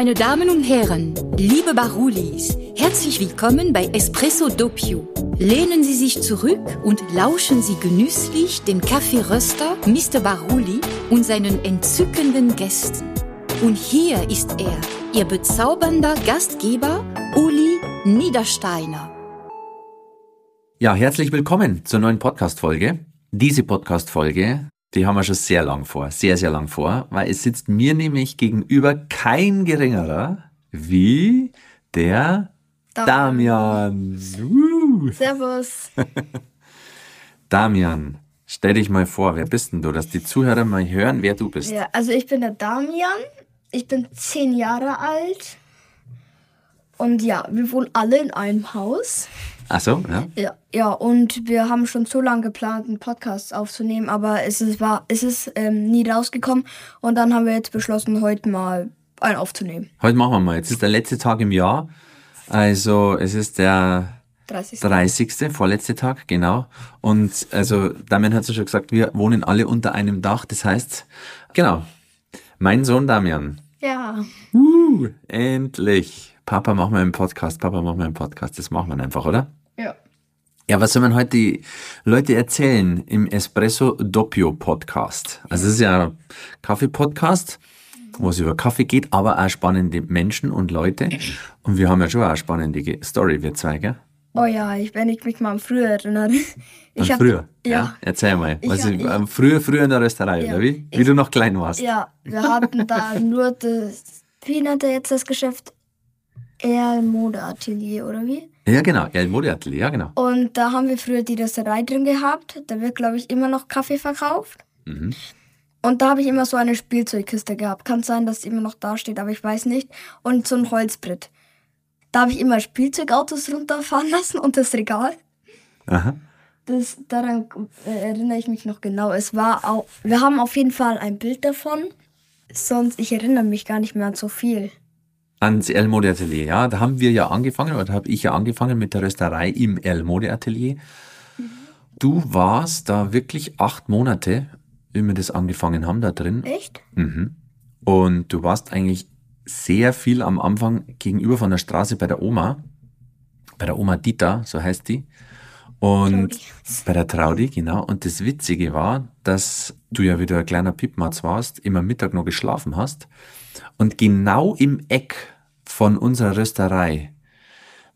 Meine Damen und Herren, liebe Barulis, herzlich willkommen bei Espresso Doppio. Lehnen Sie sich zurück und lauschen Sie genüsslich dem Kaffeeröster Mr. Baruli und seinen entzückenden Gästen. Und hier ist er, Ihr bezaubernder Gastgeber Uli Niedersteiner. Ja, herzlich willkommen zur neuen Podcast-Folge. Diese Podcast-Folge, die haben wir schon sehr lang vor, sehr, sehr lang vor, weil es sitzt mir nämlich gegenüber kein geringerer wie der Damian. Uh. Servus. Damian, stell dich mal vor, wer bist denn du, dass die Zuhörer mal hören, wer du bist? Ja, also ich bin der Damian. Ich bin zehn Jahre alt. Und ja, wir wohnen alle in einem Haus. Ach so, ja. Ja, ja, und wir haben schon so lange geplant, einen Podcast aufzunehmen, aber es ist, war, es ist ähm, nie rausgekommen. Und dann haben wir jetzt beschlossen, heute mal einen aufzunehmen. Heute machen wir mal. Jetzt ist der letzte Tag im Jahr. Also es ist der 30. 30. vorletzte Tag, genau. Und also Damian hat es ja schon gesagt, wir wohnen alle unter einem Dach. Das heißt, genau, mein Sohn Damian. Ja. Uh, endlich. Papa, mach mal einen Podcast. Papa, mach mal einen Podcast. Das machen wir einfach, oder? Ja. Ja, was soll man heute die Leute erzählen im Espresso Doppio Podcast? Also es ist ja ein Kaffee-Podcast, wo es über Kaffee geht, aber auch spannende Menschen und Leute. Und wir haben ja schon eine spannende Story, wir zwei, gell? Oh ja, ich, wenn ich mich mal an früher erinnere. Ich An früher? Ja. Erzähl mal. Ich Was hab- ich- früher, früher in der Rösterei, Ja. oder wie? Wie Ich- du noch klein warst. Ja, wir hatten da nur das, wie nennt er jetzt das Geschäft? Erl Mode Atelier oder wie? Ja, genau. Ja, im Modeatelier, ja, genau. Und da haben wir früher die Rösterei drin gehabt. Da wird, glaube ich, immer noch Kaffee verkauft. Mhm. Und da habe ich immer so eine Spielzeugkiste gehabt. Kann sein, dass sie immer noch da steht, aber ich weiß nicht. Und so ein Holzbrett. Da habe ich immer Spielzeugautos runterfahren lassen und das Regal. Aha. Das, daran äh, erinnere ich mich noch genau. Es war auch, wir haben auf jeden Fall ein Bild davon. Sonst, ich erinnere mich gar nicht mehr an so viel. Ans El Mode Atelier, ja. Da haben wir ja angefangen, oder habe ich ja angefangen mit der Rösterei im El Mode Atelier. Du warst da wirklich acht Monate, wie wir das angefangen haben, da drin. Echt? Mhm. Und du warst eigentlich sehr viel am Anfang gegenüber von der Straße bei der Oma. Bei der Oma Dieter, so heißt die. Und Traudi. bei der Traudi, genau. Und das Witzige war, dass du ja wieder ein kleiner Pippmatz warst, immer Mittag noch geschlafen hast. Und genau im Eck von unserer Rösterei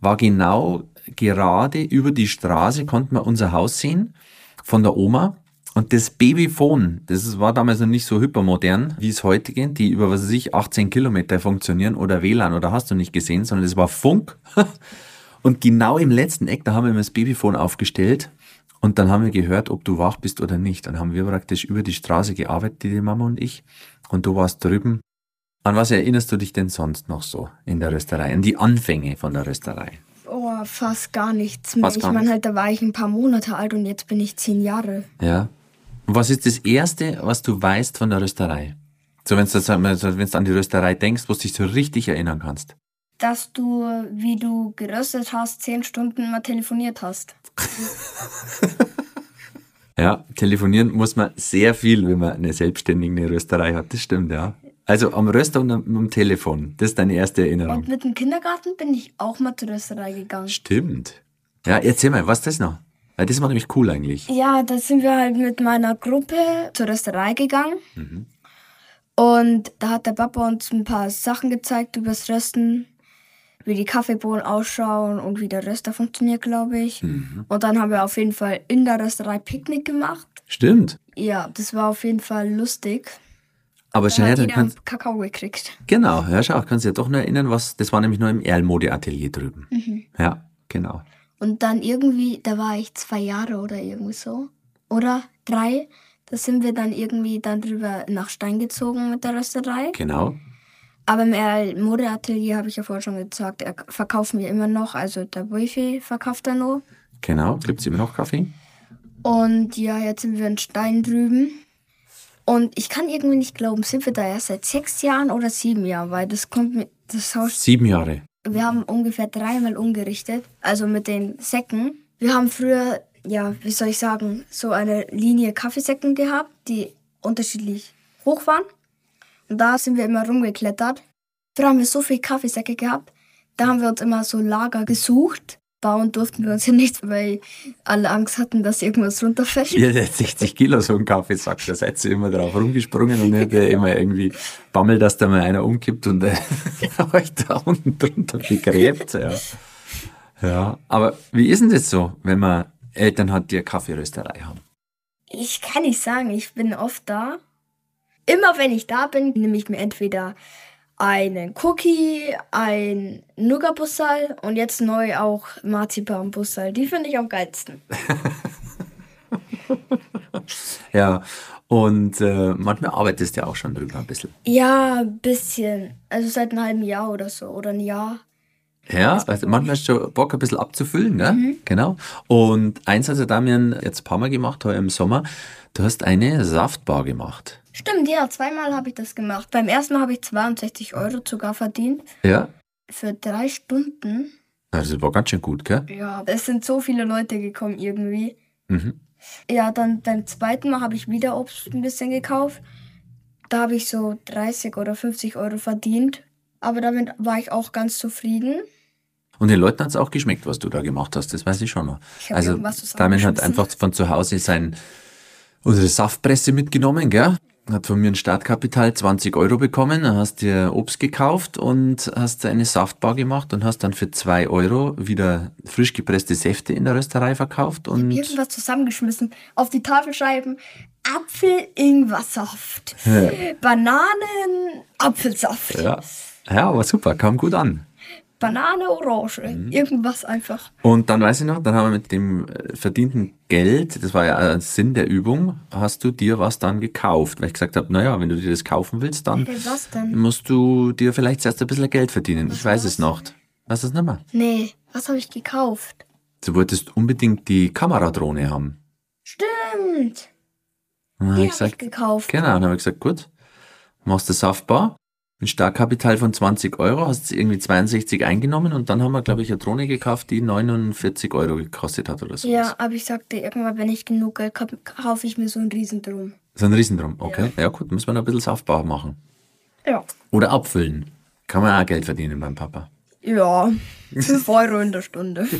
war genau gerade über die Straße, konnte man unser Haus sehen von der Oma. Und das Babyphone, das war damals noch nicht so hypermodern, wie es heute geht, die über, was weiß ich, 18 Kilometer funktionieren oder WLAN oder hast du nicht gesehen, sondern das war Funk. Und genau im letzten Eck, da haben wir immer das Babyphone aufgestellt und dann haben wir gehört, ob du wach bist oder nicht. Dann haben wir praktisch über die Straße gearbeitet, die Mama und ich. Und du warst drüben. An was erinnerst du dich denn sonst noch so in der Rösterei? An die Anfänge von der Rösterei? Oh, fast gar nichts mehr. Fast ich gar meine nichts. halt, da war ich ein paar Monate alt und jetzt bin ich zehn Jahre. Ja. Und was ist das Erste, was du weißt von der Rösterei? So, wenn du wenn du an die Rösterei denkst, wo du dich so richtig erinnern kannst. Dass du, wie du geröstet hast, zehn Stunden mal telefoniert hast. Ja, telefonieren muss man sehr viel, wenn man eine selbstständige Rösterei hat. Das stimmt, ja. Also am Röster und am, am Telefon. Das ist deine erste Erinnerung. Und mit dem Kindergarten bin ich auch mal zur Rösterei gegangen. Stimmt. Ja, erzähl mal, was ist das noch? Weil das war nämlich cool eigentlich. Ja, da sind wir halt mit meiner Gruppe zur Rösterei gegangen. Und da hat der Papa uns ein paar Sachen gezeigt übers Rösten, wie die Kaffeebohnen ausschauen und wie der Röster funktioniert, glaube ich. Und dann haben wir auf jeden Fall in der Rösterei Picknick gemacht. Stimmt. Ja, das war auf jeden Fall lustig. Aber Da schau her, hat dann kannst, Kakao gekriegt. genau, ja, schau, kannst du dir doch noch erinnern, was, das war nämlich nur im Erlmode-Atelier drüben. Ja, genau. Und dann irgendwie, da war ich zwei Jahre oder irgendwie so. Oder drei. Da sind wir dann irgendwie dann drüber nach Stein gezogen mit der Rösterei. Genau. Aber im Modeatelier habe ich ja vorher schon gesagt, er verkaufen wir immer noch. Also der Wifi verkauft er nur. Genau. Gibt's immer noch Kaffee? Und ja, jetzt sind wir in Stein drüben. Und ich kann irgendwie nicht glauben, sind wir da erst seit sechs Jahren oder sieben Jahren, weil das kommt mit das Haus. Sieben Jahre. Wir haben ungefähr dreimal umgerichtet, also mit den Säcken. Wir haben früher, ja, wie soll ich sagen, so eine Linie Kaffeesäcken gehabt, die unterschiedlich hoch waren. Und da sind wir immer rumgeklettert. Früher haben wir so viel Kaffeesäcke gehabt. Da haben wir uns immer so Lager gesucht. Bauen durften wir uns ja nicht, weil alle Angst hatten, dass irgendwas runterfällt. Ja, der hat 60 Kilo so ein Kaffeesack, da seid ihr immer drauf rumgesprungen und hätte immer irgendwie Bammel, dass da mal einer umkippt und äh, euch da unten drunter begräbt. Ja. ja, aber wie ist denn das so, wenn man Eltern hat, die eine Kaffeerösterei haben? Ich kann nicht sagen, ich bin oft da. Immer wenn ich da bin, nehme ich mir entweder einen Cookie, ein Nougat-Bussal und jetzt neu auch Marzipan-Bussal. Die finde ich am geilsten. Ja, und äh, manchmal arbeitest du ja auch schon drüber ein bisschen. Ja, ein bisschen. Also seit einem halben Jahr oder so. Oder ein Jahr. Ja, also manchmal hast du schon Bock, ein bisschen abzufüllen, ne? Genau. Und eins hat der Damian jetzt ein paar Mal gemacht, heuer im Sommer. Du hast eine Saftbar gemacht. Stimmt, ja, zweimal habe ich das gemacht. Beim ersten Mal habe ich 62 Euro sogar verdient. Ja. Für drei Stunden. Also war ganz schön gut, gell? Ja, es sind so viele Leute gekommen irgendwie. Mhm. Ja, dann beim zweiten Mal habe ich wieder Obst ein bisschen gekauft. Da habe ich so 30 oder 50 Euro verdient. Aber damit war ich auch ganz zufrieden. Und den Leuten hat es auch geschmeckt, was du da gemacht hast, das weiß ich schon noch. Ich Also Damian hat einfach von zu Hause sein, unsere Saftpresse mitgenommen, gell? Hat von mir ein Startkapital 20 Euro bekommen, dann hast dir Obst gekauft und hast eine Saftbar gemacht und hast dann für 2 Euro wieder frisch gepresste Säfte in der Rösterei verkauft und Irgendwas zusammengeschmissen. Auf die Tafelscheiben. Apfel, Ingwersaft. Bananen, Apfelsaft. ja, ja, aber super, kam gut an. Banane, Orange. Mhm. Irgendwas einfach. Und dann weiß ich noch, dann haben wir mit dem äh, verdienten Geld, das war ja ein Sinn der Übung, hast du dir was dann gekauft, weil ich gesagt habe, naja, wenn du dir das kaufen willst, dann was musst du dir vielleicht erst ein bisschen Geld verdienen. Ich weiß es noch. Weißt du es nicht mehr? Nee, was habe ich gekauft? Du wolltest unbedingt die Kameradrohne haben. Stimmt. Dann hab Die ich habe ich gesagt, gekauft. genau, dann habe ich gesagt, gut, machst du Saftbar, ein Startkapital von 20 Euro, hast irgendwie 62 eingenommen und dann haben wir, glaube ich, eine Drohne gekauft, die 49 Euro gekostet hat oder so. Ja, aber ich sagte irgendwann, wenn ich genug Geld habe, kaufe ich mir so einen Riesendrum. So ein Riesendrum, okay. Ja, gut, muss man ein bisschen Saftbar machen. Ja. Oder abfüllen. Kann man auch Geld verdienen beim Papa. Ja, 5 Euro in der Stunde.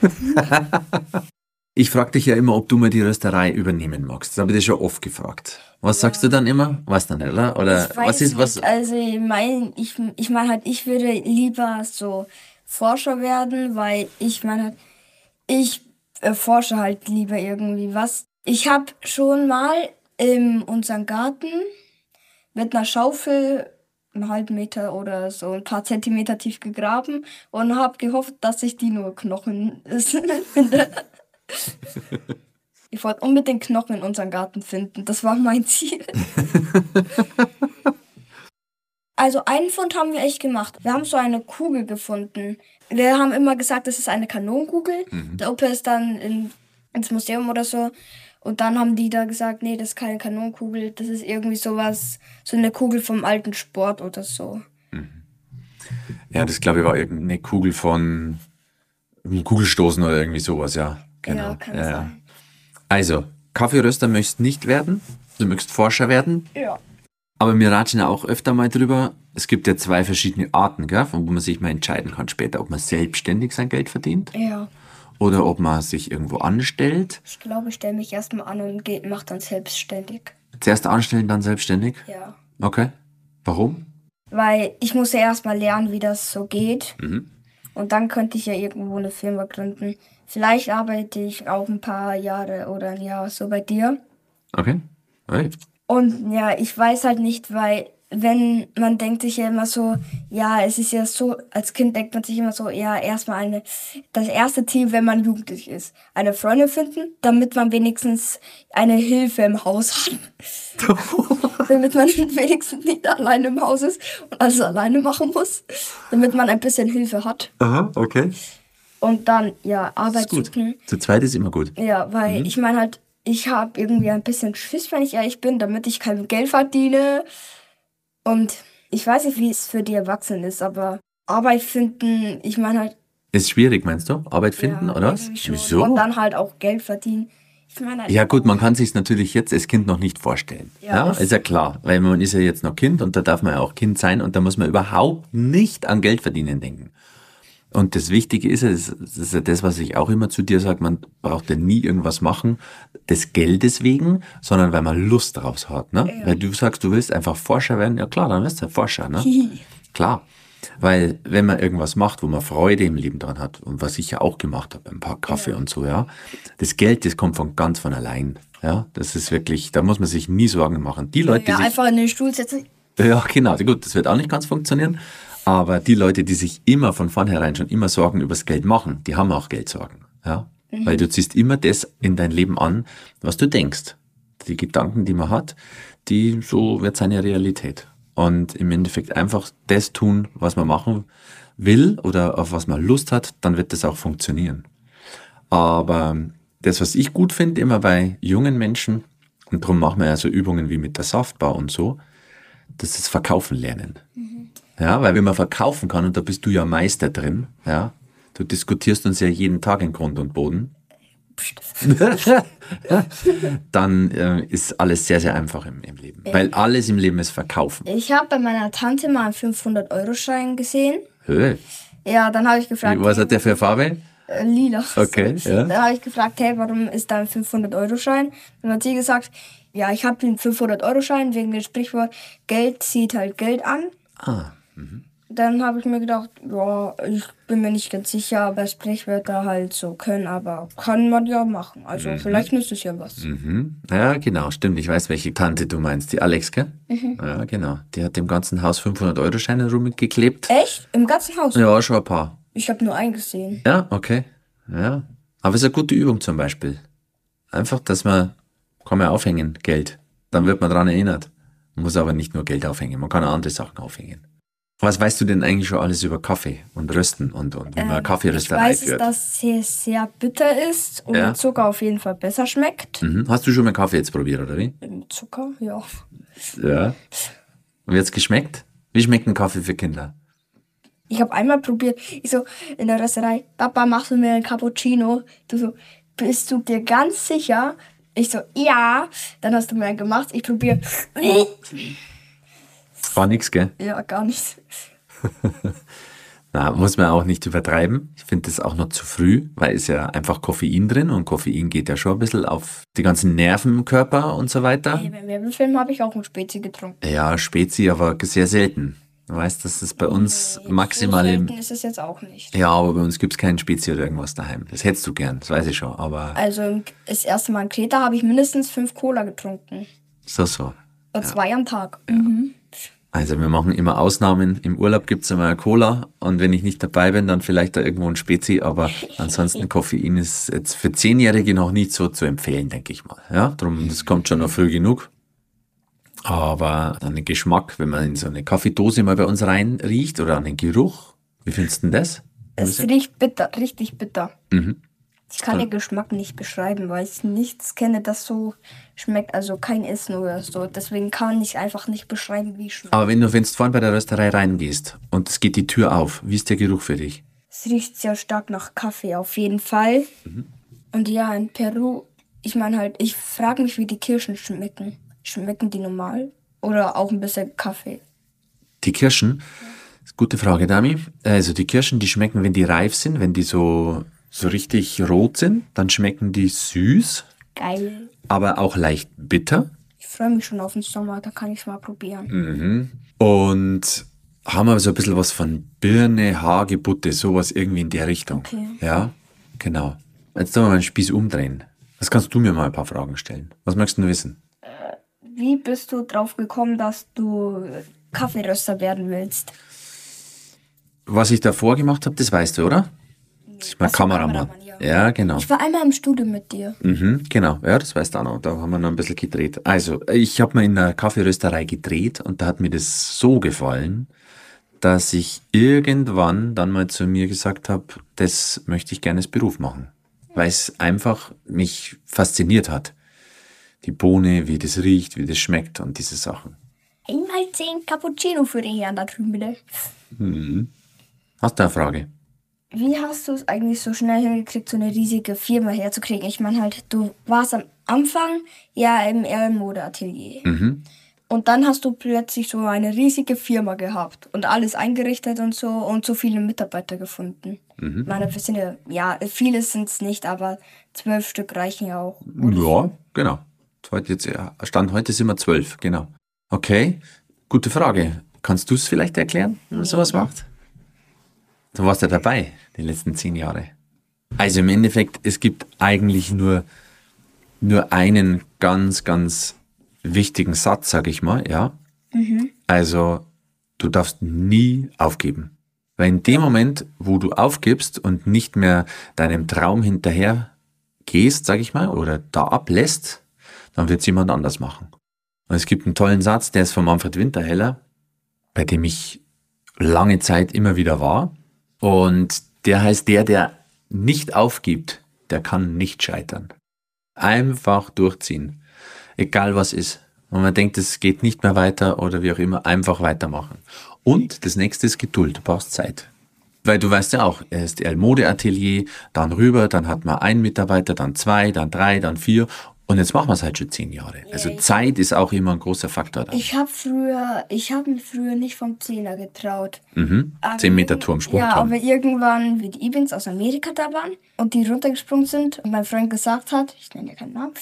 Ich frage dich ja immer, ob du mir die Rösterei übernehmen magst. Das habe ich dir schon oft gefragt. Was sagst du dann immer? Weißt du nicht, oder? Oder was ist was? Nicht. Also ich meine, ich, ich meine halt, ich würde lieber so Forscher werden, weil ich meine halt, ich erforsche halt lieber irgendwie was. Ich habe schon mal in unserem Garten mit einer Schaufel einen halben Meter oder so ein paar Zentimeter tief gegraben und habe gehofft, dass ich die nur Knochen finde. Ich wollte unbedingt Knochen in unserem Garten finden. Das war mein Ziel. Also einen Fund haben wir echt gemacht. Wir haben so eine Kugel gefunden. Wir haben immer gesagt, das ist eine Kanonenkugel. Der Opa ist dann in, ins Museum oder so. Und dann haben die da gesagt, nee, das ist keine Kanonenkugel. Das ist irgendwie sowas, so eine Kugel vom alten Sport oder so. Ja, das glaube ich war irgendeine Kugel von Kugelstoßen oder irgendwie sowas, ja. Genau. Ja, kann sein. Also, Kaffeeröster möchtest nicht werden. Du möchtest Forscher werden. Ja. Aber wir ratschen ja auch öfter mal drüber. Es gibt ja zwei verschiedene Arten, gell, von wo man sich mal entscheiden kann später, ob man selbstständig sein Geld verdient Ja. oder ob man sich irgendwo anstellt. Ich glaube, ich stelle mich erstmal an und geh, mach dann selbstständig. Zuerst anstellen, dann selbstständig. Ja. Okay. Warum? Weil ich muss ja erstmal lernen, wie das so geht. Mhm. Und dann könnte ich ja irgendwo eine Firma gründen. Vielleicht arbeite ich auch ein paar Jahre oder ein Jahr so bei dir. Okay. Hey. Und ja, ich weiß halt nicht, weil wenn man denkt sich ja immer so, ja, es ist ja so, als Kind denkt man sich immer so, ja, erstmal eine, das erste Ziel, wenn man jugendlich ist, eine Freundin finden, damit man wenigstens eine Hilfe im Haus hat. damit man wenigstens nicht alleine im Haus ist und alles alleine machen muss. Damit man ein bisschen Hilfe hat. Aha, okay. Und dann, ja, Arbeit Ist gut. suchen. Zu zweit ist immer gut. Ja, weil ich meine halt, ich habe irgendwie ein bisschen Schiss, wenn ich ehrlich bin, damit ich kein Geld verdiene. Und ich weiß nicht, wie es für die Erwachsenen ist, aber Arbeit finden, ich meine halt. Ist schwierig, meinst du? Arbeit finden, ja, oder was? Wieso? Und dann halt auch Geld verdienen. Ich meine, Ja gut, man kann sich natürlich jetzt als Kind noch nicht vorstellen. Ja, Ja, ist ja klar, weil man ist ja jetzt noch Kind und da darf man ja auch Kind sein und da muss man überhaupt nicht an Geld verdienen denken. Und das Wichtige ist ja, das ist ja das, was ich auch immer zu dir sage, man braucht ja nie irgendwas machen, des Geldes wegen, sondern weil man Lust drauf hat. Ne? Weil du sagst, du willst einfach Forscher werden, ja klar, dann wirst du ja Forscher. Ne? Klar. Weil wenn man irgendwas macht, wo man Freude im Leben dran hat, und was ich ja auch gemacht habe, ein paar Kaffee und so, ja, das Geld, das kommt von ganz von allein. Ja, das ist wirklich, da muss man sich nie Sorgen machen. Die Leute, ja, die sich, einfach in den Stuhl setzen. ja, genau, gut, das wird auch nicht ganz funktionieren. Aber die Leute, die sich immer von vornherein schon immer Sorgen übers Geld machen, die haben auch Geldsorgen. Ja, weil du ziehst immer das in dein Leben an, was du denkst. Die Gedanken, die man hat, die, so wird seine Realität. Und im Endeffekt einfach das tun, was man machen will oder auf was man Lust hat, dann wird das auch funktionieren. Aber das, was ich gut finde, immer bei jungen Menschen, und darum machen wir ja so Übungen wie mit der Saftbar und so, das ist Verkaufen lernen. Ja, weil wenn man verkaufen kann, und da bist du ja Meister drin, ja, du diskutierst uns ja jeden Tag in Grund und Boden, dann äh, ist alles sehr, sehr einfach im, im Leben. Weil alles im Leben ist Verkaufen. Ich habe bei meiner Tante mal einen 500-Euro-Schein gesehen. Hö. Ja, dann habe ich gefragt, Was hat der für Farbe? äh, lila. Okay, ja. Dann habe ich gefragt, hey, warum ist da ein 500-Euro-Schein? Dann hat sie gesagt, ja, ich habe den 500-Euro-Schein wegen dem Sprichwort, Geld zieht halt Geld an. Ah, Dann habe ich mir gedacht, ja, ich bin mir nicht ganz sicher, aber Sprichwörter halt so können, aber kann man ja machen. Also vielleicht nützt es ja was. Mhm. Ja, genau, stimmt. Ich weiß, welche Tante du meinst. Die Alex, gell? Ja, genau. Die hat dem ganzen Haus 500-Euro-Scheine rumgeklebt. Echt? Im ganzen Haus? Ja, schon ein paar. Ich habe nur einen gesehen. Ja, okay. Ja. Aber es ist eine gute Übung zum Beispiel. Einfach, dass man, kann man aufhängen, Geld. Dann wird man dran erinnert. Man muss aber nicht nur Geld aufhängen, man kann auch andere Sachen aufhängen. Was weißt du denn eigentlich schon alles über Kaffee und Rösten und, und wie man Ähm, Ich Kaffeerösterei weiß, führt? dass es sehr bitter ist und Ja. mit Zucker auf jeden Fall besser schmeckt. Mhm. Hast du schon mal Kaffee jetzt probiert, oder wie? Mit Zucker, ja. Ja. Wie hat's geschmeckt? Wie schmeckt ein Kaffee für Kinder? Ich habe einmal probiert, ich so in der Rösterei, Papa, machst du mir einen Cappuccino? Du so, bist du dir ganz sicher? Ich so, ja. Dann hast du mir einen gemacht. Ich probiere. War nix, gell? Ja, gar nichts. Na, muss man auch nicht übertreiben. Ich finde das auch noch zu früh, weil ist ja einfach Koffein drin und Koffein geht ja schon ein bisschen auf die ganzen Nerven im Körper und so weiter. Hey, beim Werbefilm habe ich auch einen Spezi getrunken. Ja, Spezi, aber sehr selten. Du weißt, das ist bei uns maximal so im. selten ist es jetzt auch nicht. Ja, aber bei uns gibt's keinen Spezi oder irgendwas daheim. Das hättest du gern, das weiß ich schon. Aber Also das erste Mal in Kreta habe ich mindestens fünf Cola getrunken. so, so. Und zwei am Tag. Mhm. Also wir machen immer Ausnahmen. Im Urlaub gibt's immer eine Cola und wenn ich nicht dabei bin, dann vielleicht da irgendwo ein Spezi, aber ansonsten Koffein ist jetzt für Zehnjährige noch nicht so zu empfehlen, denke ich mal. Ja, drum, das kommt schon noch früh genug. Aber an den Geschmack, wenn man in so eine Kaffeedose mal bei uns rein riecht oder an den Geruch, wie findest du denn das? Es riecht bitter, richtig bitter. Mhm. Ich kann den Geschmack nicht beschreiben, weil ich nichts kenne, das so schmeckt. Also kein Essen oder so. Deswegen kann ich einfach nicht beschreiben, wie es schmeckt. Aber wenn du, wenn du vorhin bei der Rösterei reingehst und es geht die Tür auf, wie ist der Geruch für dich? Es riecht sehr stark nach Kaffee auf jeden Fall. Und ja, in Peru, ich meine halt, ich frage mich, wie die Kirschen schmecken. Schmecken die normal? Oder auch ein bisschen Kaffee? Die Kirschen, gute Frage, Dami. Also die Kirschen, die schmecken, wenn die reif sind, wenn die so, so richtig rot sind, dann schmecken die süß, Geil. aber auch leicht bitter. Ich freue mich schon auf den Sommer, da kann ich es mal probieren. Mhm. Und haben aber so ein bisschen was von Birne, Hagebutte, sowas irgendwie in der Richtung. Okay. Ja, genau. Jetzt tun wir mal den Spieß umdrehen. Was kannst du mir mal ein paar Fragen stellen? Was möchtest du wissen? Wie bist du drauf gekommen, dass du Kaffeeröster werden willst? Was ich davor gemacht habe, das weißt du, oder? Ich so, Kameramann. Kameramann, ja. ja, genau. Ich war einmal im Studio mit dir. Mhm, genau, ja, das weißt du auch noch. Da haben wir noch ein bisschen gedreht. Also, ich habe mal in einer Kaffeerösterei gedreht und da hat mir das so gefallen, dass ich irgendwann dann mal zu mir gesagt habe, das möchte ich gerne als Beruf machen. Weil es einfach mich fasziniert hat. Die Bohne, wie das riecht, wie das schmeckt und diese Sachen. Einmal zehn Cappuccino für den Herrn da drüben, bitte. Hast du eine Frage? Wie hast du es eigentlich so schnell hingekriegt, so eine riesige Firma herzukriegen? Ich meine halt, du warst am Anfang ja im Erlenmode-Atelier. Mhm. Und dann hast du plötzlich so eine riesige Firma gehabt und alles eingerichtet und so und so viele Mitarbeiter gefunden. Mhm. Ich meine, wir sind ja, ja, viele sind es nicht, aber zwölf Stück reichen ja auch. Ja, genau. Heute jetzt, ja, Stand heute sind wir zwölf, genau. Okay, gute Frage. Kannst du es vielleicht erklären, wie man sowas macht? Du warst ja dabei, die letzten zehn Jahre. Also im Endeffekt, es gibt eigentlich nur, nur einen ganz, ganz wichtigen Satz, sag ich mal, ja. Also, du darfst nie aufgeben. Weil in dem Moment, wo du aufgibst und nicht mehr deinem Traum hinterher gehst, sag ich mal, oder da ablässt, dann wird es jemand anders machen. Und es gibt einen tollen Satz, der ist von Manfred Winterheller, bei dem ich lange Zeit immer wieder war. Und der heißt, der, der nicht aufgibt, der kann nicht scheitern. Einfach durchziehen. Egal was ist. Und man denkt, es geht nicht mehr weiter oder wie auch immer, einfach weitermachen. Und das nächste ist Geduld. Du brauchst Zeit. Weil du weißt ja auch, erst El Mode-Atelier, dann rüber, dann hat man einen Mitarbeiter, dann zwei, dann drei, dann vier. Und jetzt machen wir es halt schon zehn Jahre. Also Zeit ist auch immer ein großer Faktor da. Ich habe früher, ich habe mich früher nicht vom Zehner getraut. Mhm. Aber Zehn Meter Turm, Ja, Sprungturm. aber irgendwann, wie die Evans aus Amerika da waren und die runtergesprungen sind und mein Freund gesagt hat, ich nenne ja keinen Namen,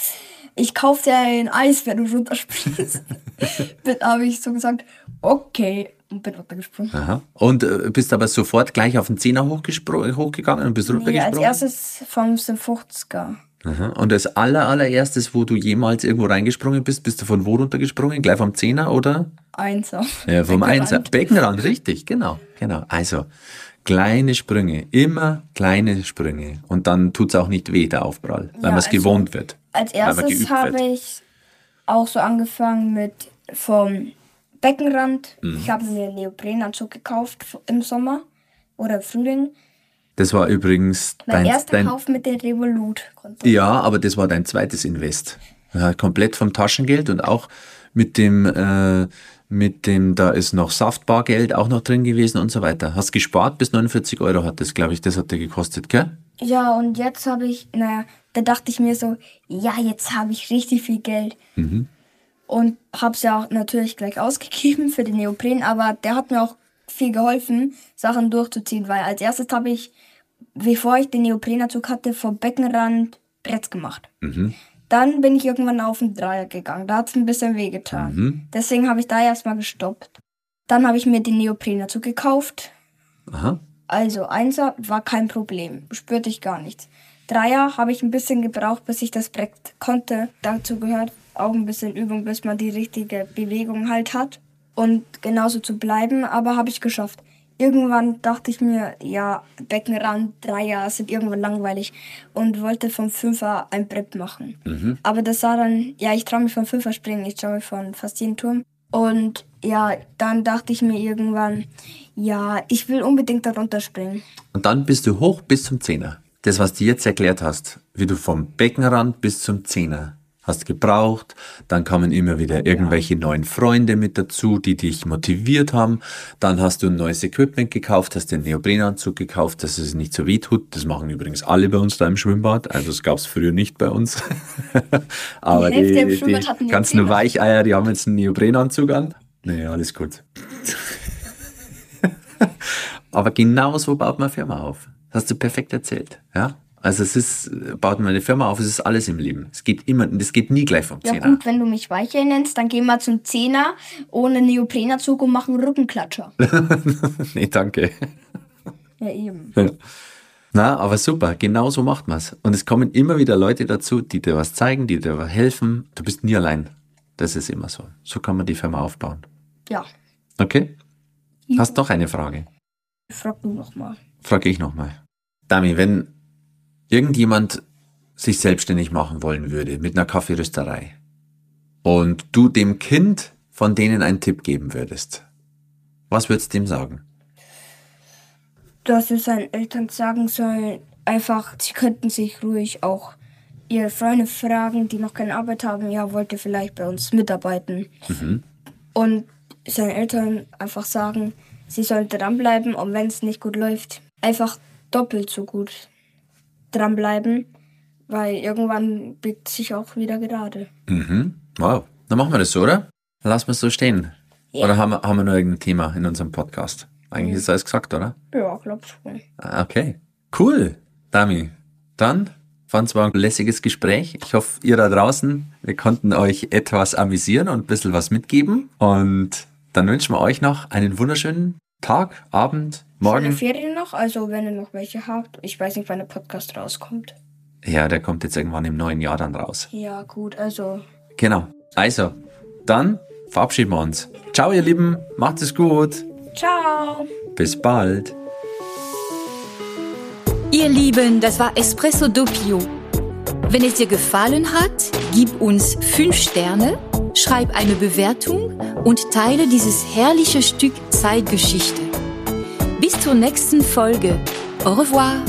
ich kauf dir ein Eis, wenn du runterspringst. Dann habe ich so gesagt, okay, und bin runtergesprungen. Aha. Und äh, bist aber sofort gleich auf den Zehner hochgegangen und bist Nee, als runtergesprungen? erstes vom 50er. Aha. Und als aller, allererstes, wo du jemals irgendwo reingesprungen bist, bist du von wo runtergesprungen? Gleich vom Zehner oder? Einser. Ja, vom Beckenrand. Einser. Beckenrand, richtig, genau, genau. Also, kleine Sprünge, immer kleine Sprünge. Und dann tut's auch nicht weh, der Aufprall, weil Ja, man es also gewohnt wird. Als erstes habe ich auch so angefangen mit vom Beckenrand. Mhm. Ich habe mir einen Neoprenanzug gekauft im Sommer oder im Frühling. Das war übrigens Mein dein, erster dein Kauf mit der Revolut. Ja, aber das war dein zweites Invest. Ja, komplett vom Taschengeld und auch mit dem, äh, mit dem, da ist noch Saftbargeld auch noch drin gewesen und so weiter. Hast gespart bis 49 Euro hat das, glaube ich, das hat dir gekostet, gell? Ja, und jetzt habe ich, naja, da dachte ich mir so, ja, jetzt habe ich richtig viel Geld. Und habe es ja auch natürlich gleich ausgegeben für den Neopren, aber der hat mir auch viel geholfen, Sachen durchzuziehen, weil als erstes habe ich, bevor ich den Neoprenanzug hatte, vom Beckenrand Bretts gemacht. Dann bin ich irgendwann auf den Dreier gegangen. Da hat es ein bisschen wehgetan. Deswegen habe ich da erstmal gestoppt. Dann habe ich mir den Neoprenanzug gekauft. Aha. Also Einser war kein Problem, spürte ich gar nichts. Dreier habe ich ein bisschen gebraucht, bis ich das Brett konnte. Dazu gehört auch ein bisschen Übung, bis man die richtige Bewegung halt hat. Und genauso zu bleiben, aber habe ich geschafft. Irgendwann dachte ich mir, ja, Beckenrand, Dreier sind irgendwann langweilig und wollte vom Fünfer ein Brett machen. Aber das sah dann, ja, ich traue mich vom Fünfer springen, ich traue mich von fast jeden Turm. Und ja, dann dachte ich mir irgendwann, ja, ich will unbedingt darunter springen. Und dann bist du hoch bis zum Zehner. Das, was du jetzt erklärt hast, wie du vom Beckenrand bis zum Zehner hast gebraucht, dann kamen immer wieder irgendwelche neuen Freunde mit dazu, die dich motiviert haben. Dann hast du ein neues Equipment gekauft, hast den Neoprenanzug gekauft, dass es nicht so weh tut. Das machen übrigens alle bei uns da im Schwimmbad. Also das gab es früher nicht bei uns. Aber Die die, die, ganzen. Weicheier, die haben jetzt einen Neoprenanzug an. Nee, alles gut. Aber genau so baut man Firma auf. Das hast du perfekt erzählt. Ja? Also es ist, baut man eine Firma auf, es ist alles im Leben. Es geht immer, das geht nie gleich vom Ja Zehner. gut, wenn du mich Weichei nennst, dann gehen wir zum Zehner ohne Neoprenanzug und machen Rückenklatscher. nee, danke. ja eben. Na, aber super, genau so macht man's. Und es kommen immer wieder Leute dazu, die dir was zeigen, die dir helfen. Du bist nie allein. Das ist immer so. So kann man die Firma aufbauen. Ja, Okay? Hast noch eine Frage? frag du noch mal. Frage ich nochmal. Dami, wenn irgendjemand sich selbstständig machen wollen würde mit einer Kaffeerösterei und du dem Kind von denen einen Tipp geben würdest, was würdest du dem sagen? Dass es seinen Eltern sagen soll, einfach, sie könnten sich ruhig auch ihre Freunde fragen, die noch keine Arbeit haben, ja, wollt ihr vielleicht bei uns mitarbeiten. Und seinen Eltern einfach sagen, sie sollen dranbleiben und wenn es nicht gut läuft, einfach doppelt so gut dranbleiben, weil irgendwann biegt sich auch wieder gerade. Mhm. Wow. Dann machen wir das so, oder? Lassen wir es so stehen. Ja. Oder haben wir, haben wir noch irgendein Thema in unserem Podcast? Eigentlich ist alles gesagt, oder? Ja, glaub schon. Ah, Okay. Cool. Dami. Dann fand es war ein lässiges Gespräch. Ich hoffe, ihr da draußen, wir konnten euch etwas amüsieren und ein bisschen was mitgeben. Und dann wünschen wir euch noch einen wunderschönen Tag, Abend, Morgen. Ferien noch, also wenn ihr noch welche habt. Ich weiß nicht, wann der Podcast rauskommt. Ja, der kommt jetzt irgendwann im neuen Jahr dann raus. Ja, gut, also Genau. Also, dann verabschieden wir uns. Ciao, ihr Lieben. Macht es gut. ciao. Bis bald. Ihr Lieben, das war Espresso Doppio. Wenn es dir gefallen hat, gib uns 5 Sterne, schreib eine Bewertung und teile dieses herrliche Stück Zeitgeschichte. Bis zur nächsten Folge. Au revoir.